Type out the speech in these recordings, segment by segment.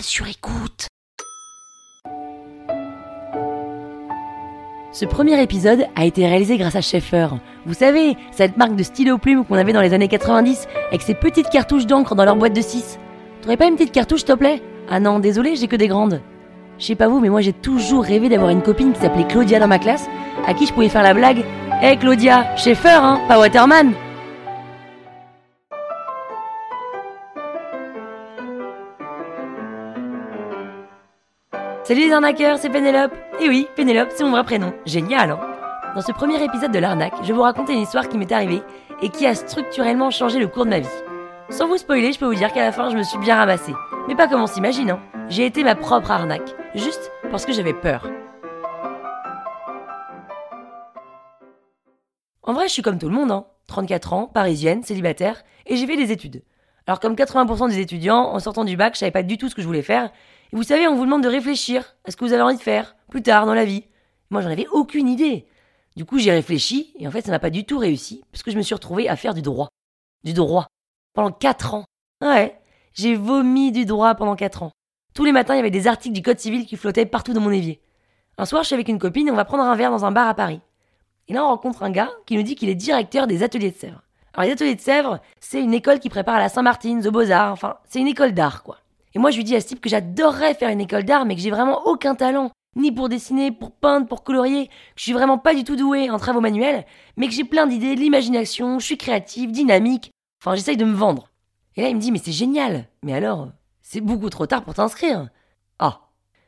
sur écoute. Ce premier épisode a été réalisé grâce à Schaeffer. Vous savez, cette marque de stylo plume qu'on avait dans les années 90, avec ses petites cartouches d'encre dans leur boîte de 6. T'aurais pas une petite cartouche, s'il te plaît? Ah non, désolé, j'ai que des grandes. Je sais pas vous, mais moi j'ai toujours rêvé d'avoir une copine qui s'appelait Claudia dans ma classe, à qui je pouvais faire la blague Hé hey Claudia, Schaeffer, hein, pas Waterman Salut les arnaqueurs, c'est Pénélope. Et oui, Pénélope, c'est mon vrai prénom. Génial, hein Dans ce premier épisode de l'arnaque, je vais vous raconter une histoire qui m'est arrivée et qui a structurellement changé le cours de ma vie. Sans vous spoiler, je peux vous dire qu'à la fin, je me suis bien ramassée. Mais pas comme on s'imagine, hein. J'ai été ma propre arnaque. Juste parce que j'avais peur. En vrai, je suis comme tout le monde, hein. 34 ans, parisienne, célibataire, et j'ai fait des études. Alors comme 80% des étudiants, en sortant du bac, je savais pas du tout ce que je voulais faire, et vous savez, on vous demande de réfléchir à ce que vous avez envie de faire plus tard dans la vie. Moi, j'en avais aucune idée. Du coup, j'ai réfléchi et en fait, ça n'a pas du tout réussi parce que je me suis retrouvé à faire du droit. Du droit. Pendant 4 ans. Ouais, j'ai vomi du droit pendant 4 ans. Tous les matins, il y avait des articles du code civil qui flottaient partout dans mon évier. Un soir, je suis avec une copine et on va prendre un verre dans un bar à Paris. Et là, on rencontre un gars qui nous dit qu'il est directeur des ateliers de Sèvres. Alors, les ateliers de Sèvres, c'est une école qui prépare à la Saint-Martin, aux Beaux-Arts, enfin, c'est une école d'art, quoi. Et moi, je lui dis à ce que j'adorerais faire une école d'art, mais que j'ai vraiment aucun talent. Ni pour dessiner, pour peindre, pour colorier. Que je suis vraiment pas du tout doué en travaux manuels, mais que j'ai plein d'idées, de l'imagination, je suis créative, dynamique. Enfin, j'essaye de me vendre. Et là, il me dit, mais c'est génial. Mais alors, c'est beaucoup trop tard pour t'inscrire. Ah.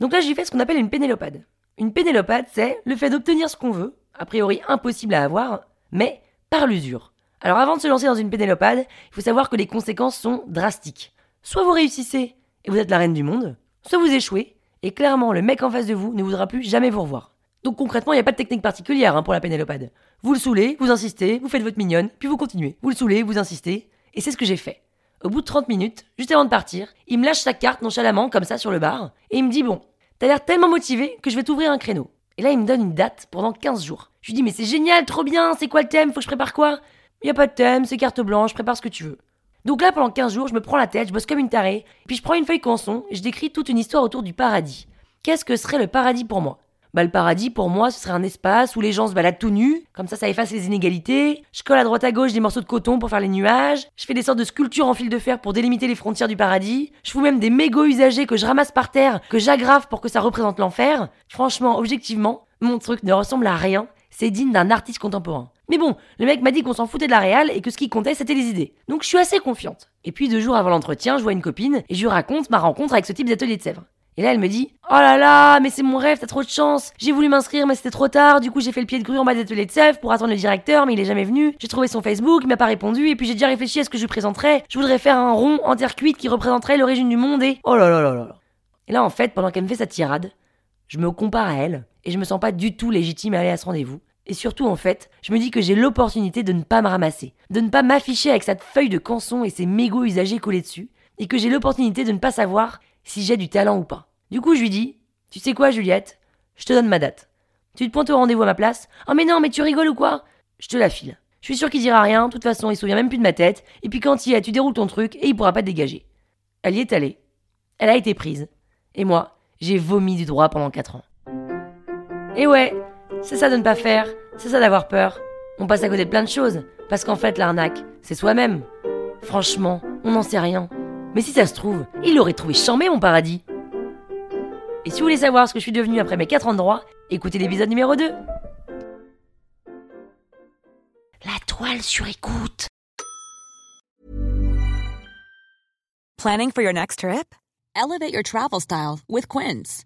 Donc là, j'ai fait ce qu'on appelle une pénélopade. Une pénélopade, c'est le fait d'obtenir ce qu'on veut, a priori impossible à avoir, mais par l'usure. Alors avant de se lancer dans une pénélopade, il faut savoir que les conséquences sont drastiques. Soit vous réussissez et vous êtes la reine du monde, soit vous échouez, et clairement le mec en face de vous ne voudra plus jamais vous revoir. Donc concrètement, il n'y a pas de technique particulière hein, pour la pénélopade. Vous le saoulez, vous insistez, vous faites votre mignonne, puis vous continuez. Vous le saoulez, vous insistez, et c'est ce que j'ai fait. Au bout de 30 minutes, juste avant de partir, il me lâche sa carte nonchalamment, comme ça sur le bar, et il me dit Bon, t'as l'air tellement motivé que je vais t'ouvrir un créneau. Et là, il me donne une date pendant 15 jours. Je lui dis Mais c'est génial, trop bien, c'est quoi le thème Faut que je prépare quoi? Il y a pas de thème, c'est carte blanche, prépare ce que tu veux. Donc là, pendant 15 jours, je me prends la tête, je bosse comme une tarée, puis je prends une feuille canson et je décris toute une histoire autour du paradis. Qu'est-ce que serait le paradis pour moi? Bah, le paradis, pour moi, ce serait un espace où les gens se baladent tout nus, comme ça, ça efface les inégalités. Je colle à droite à gauche des morceaux de coton pour faire les nuages. Je fais des sortes de sculptures en fil de fer pour délimiter les frontières du paradis. Je fous même des mégots usagés que je ramasse par terre, que j'aggrave pour que ça représente l'enfer. Franchement, objectivement, mon truc ne ressemble à rien. C'est digne d'un artiste contemporain. Mais bon, le mec m'a dit qu'on s'en foutait de la réal et que ce qui comptait c'était les idées. Donc je suis assez confiante. Et puis deux jours avant l'entretien, je vois une copine et je lui raconte ma rencontre avec ce type d'atelier de Sèvres. Et là, elle me dit Oh là là, mais c'est mon rêve, t'as trop de chance. J'ai voulu m'inscrire, mais c'était trop tard. Du coup, j'ai fait le pied de grue en bas des ateliers de Sèvres pour attendre le directeur, mais il est jamais venu. J'ai trouvé son Facebook, il m'a pas répondu, et puis j'ai déjà réfléchi à ce que je lui présenterais. Je voudrais faire un rond en terre cuite qui représenterait l'origine du monde et. Oh là là là là là. Et là, en fait, pendant qu'elle me fait sa tirade, je me compare à elle, et je me sens pas du tout légitime à aller à ce rendez-vous. Et surtout, en fait, je me dis que j'ai l'opportunité de ne pas me ramasser, de ne pas m'afficher avec cette feuille de canson et ses mégots usagés collés dessus, et que j'ai l'opportunité de ne pas savoir si j'ai du talent ou pas. Du coup, je lui dis Tu sais quoi, Juliette Je te donne ma date. Tu te pointes au rendez-vous à ma place Oh, mais non, mais tu rigoles ou quoi? Je te la file. Je suis sûr qu'il dira rien, de toute façon, il se souvient même plus de ma tête, et puis quand il y est, tu déroules ton truc et il pourra pas te dégager. Elle y est allée. Elle a été prise. Et moi, j'ai vomi du droit pendant 4 ans. Et ouais, c'est ça de ne pas faire, c'est ça d'avoir peur. On passe à côté de plein de choses, parce qu'en fait, l'arnaque, c'est soi-même. Franchement, on n'en sait rien. Mais si ça se trouve, il aurait trouvé chambé mon paradis. Et si vous voulez savoir ce que je suis devenu après mes 4 ans de droit, écoutez l'épisode numéro 2. La toile sur écoute. Planning for your next trip? Elevate your travel style with Quince.